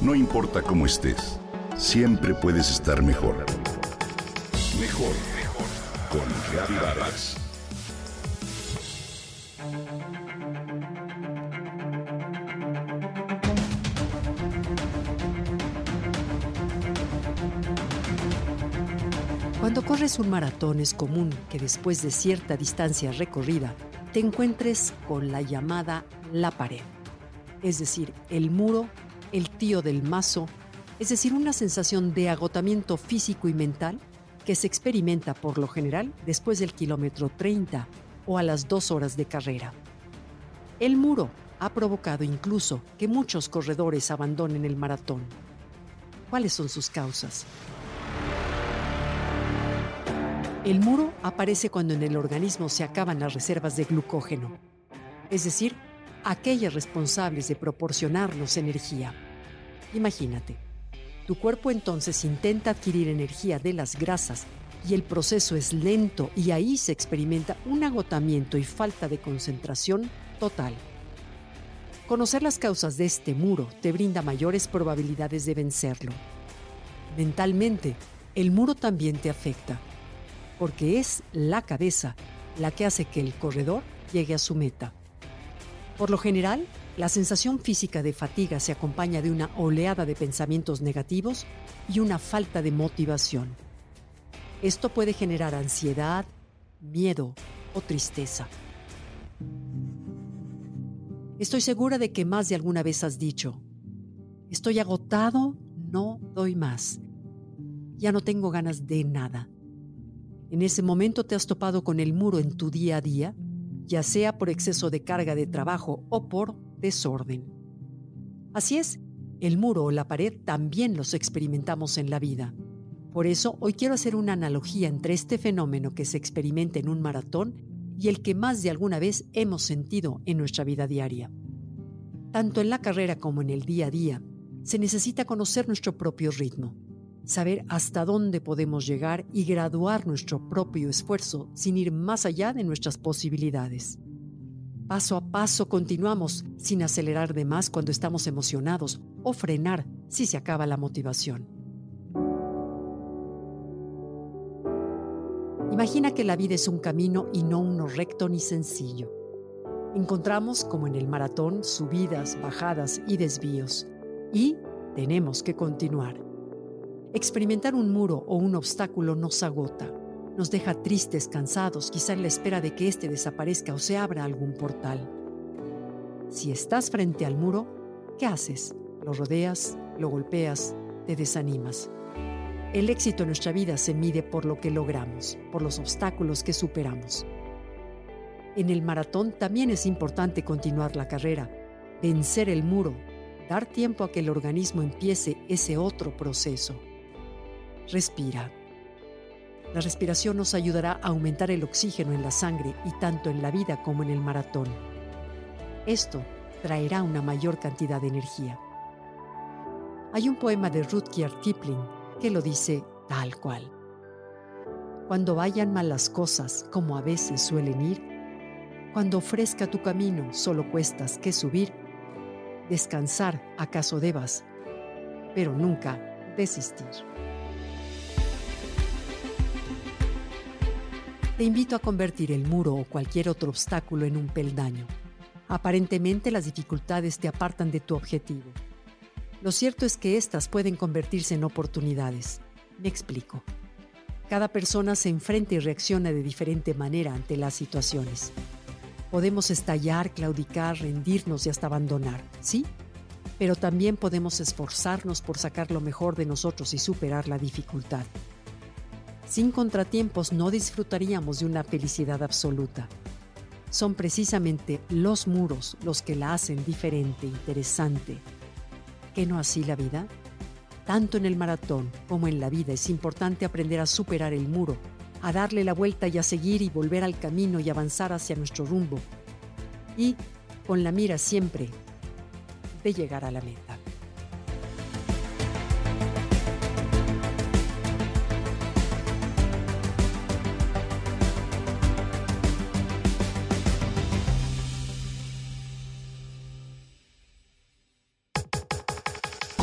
No importa cómo estés, siempre puedes estar mejor. Mejor, mejor. Con Reavivadas. Cuando corres un maratón es común que después de cierta distancia recorrida te encuentres con la llamada la pared, es decir, el muro, el tío del mazo, es decir, una sensación de agotamiento físico y mental que se experimenta por lo general después del kilómetro 30 o a las dos horas de carrera. El muro ha provocado incluso que muchos corredores abandonen el maratón. ¿Cuáles son sus causas? El muro aparece cuando en el organismo se acaban las reservas de glucógeno, es decir, aquellas responsables de proporcionarnos energía. Imagínate, tu cuerpo entonces intenta adquirir energía de las grasas y el proceso es lento y ahí se experimenta un agotamiento y falta de concentración total. Conocer las causas de este muro te brinda mayores probabilidades de vencerlo. Mentalmente, el muro también te afecta porque es la cabeza la que hace que el corredor llegue a su meta. Por lo general, la sensación física de fatiga se acompaña de una oleada de pensamientos negativos y una falta de motivación. Esto puede generar ansiedad, miedo o tristeza. Estoy segura de que más de alguna vez has dicho, estoy agotado, no doy más. Ya no tengo ganas de nada. En ese momento te has topado con el muro en tu día a día, ya sea por exceso de carga de trabajo o por desorden. Así es, el muro o la pared también los experimentamos en la vida. Por eso hoy quiero hacer una analogía entre este fenómeno que se experimenta en un maratón y el que más de alguna vez hemos sentido en nuestra vida diaria. Tanto en la carrera como en el día a día, se necesita conocer nuestro propio ritmo saber hasta dónde podemos llegar y graduar nuestro propio esfuerzo sin ir más allá de nuestras posibilidades. Paso a paso continuamos sin acelerar de más cuando estamos emocionados o frenar si se acaba la motivación. Imagina que la vida es un camino y no uno recto ni sencillo. Encontramos, como en el maratón, subidas, bajadas y desvíos. Y tenemos que continuar. Experimentar un muro o un obstáculo nos agota, nos deja tristes, cansados, quizá en la espera de que éste desaparezca o se abra algún portal. Si estás frente al muro, ¿qué haces? Lo rodeas, lo golpeas, te desanimas. El éxito en nuestra vida se mide por lo que logramos, por los obstáculos que superamos. En el maratón también es importante continuar la carrera, vencer el muro, dar tiempo a que el organismo empiece ese otro proceso. Respira. La respiración nos ayudará a aumentar el oxígeno en la sangre y tanto en la vida como en el maratón. Esto traerá una mayor cantidad de energía. Hay un poema de Rudyard Kipling que lo dice tal cual. Cuando vayan mal las cosas, como a veces suelen ir, cuando ofrezca tu camino solo cuestas que subir, descansar acaso debas, pero nunca desistir. Te invito a convertir el muro o cualquier otro obstáculo en un peldaño. Aparentemente las dificultades te apartan de tu objetivo. Lo cierto es que éstas pueden convertirse en oportunidades. Me explico. Cada persona se enfrenta y reacciona de diferente manera ante las situaciones. Podemos estallar, claudicar, rendirnos y hasta abandonar, ¿sí? Pero también podemos esforzarnos por sacar lo mejor de nosotros y superar la dificultad. Sin contratiempos no disfrutaríamos de una felicidad absoluta. Son precisamente los muros los que la hacen diferente, interesante. ¿Qué no así la vida? Tanto en el maratón como en la vida es importante aprender a superar el muro, a darle la vuelta y a seguir y volver al camino y avanzar hacia nuestro rumbo. Y con la mira siempre de llegar a la meta.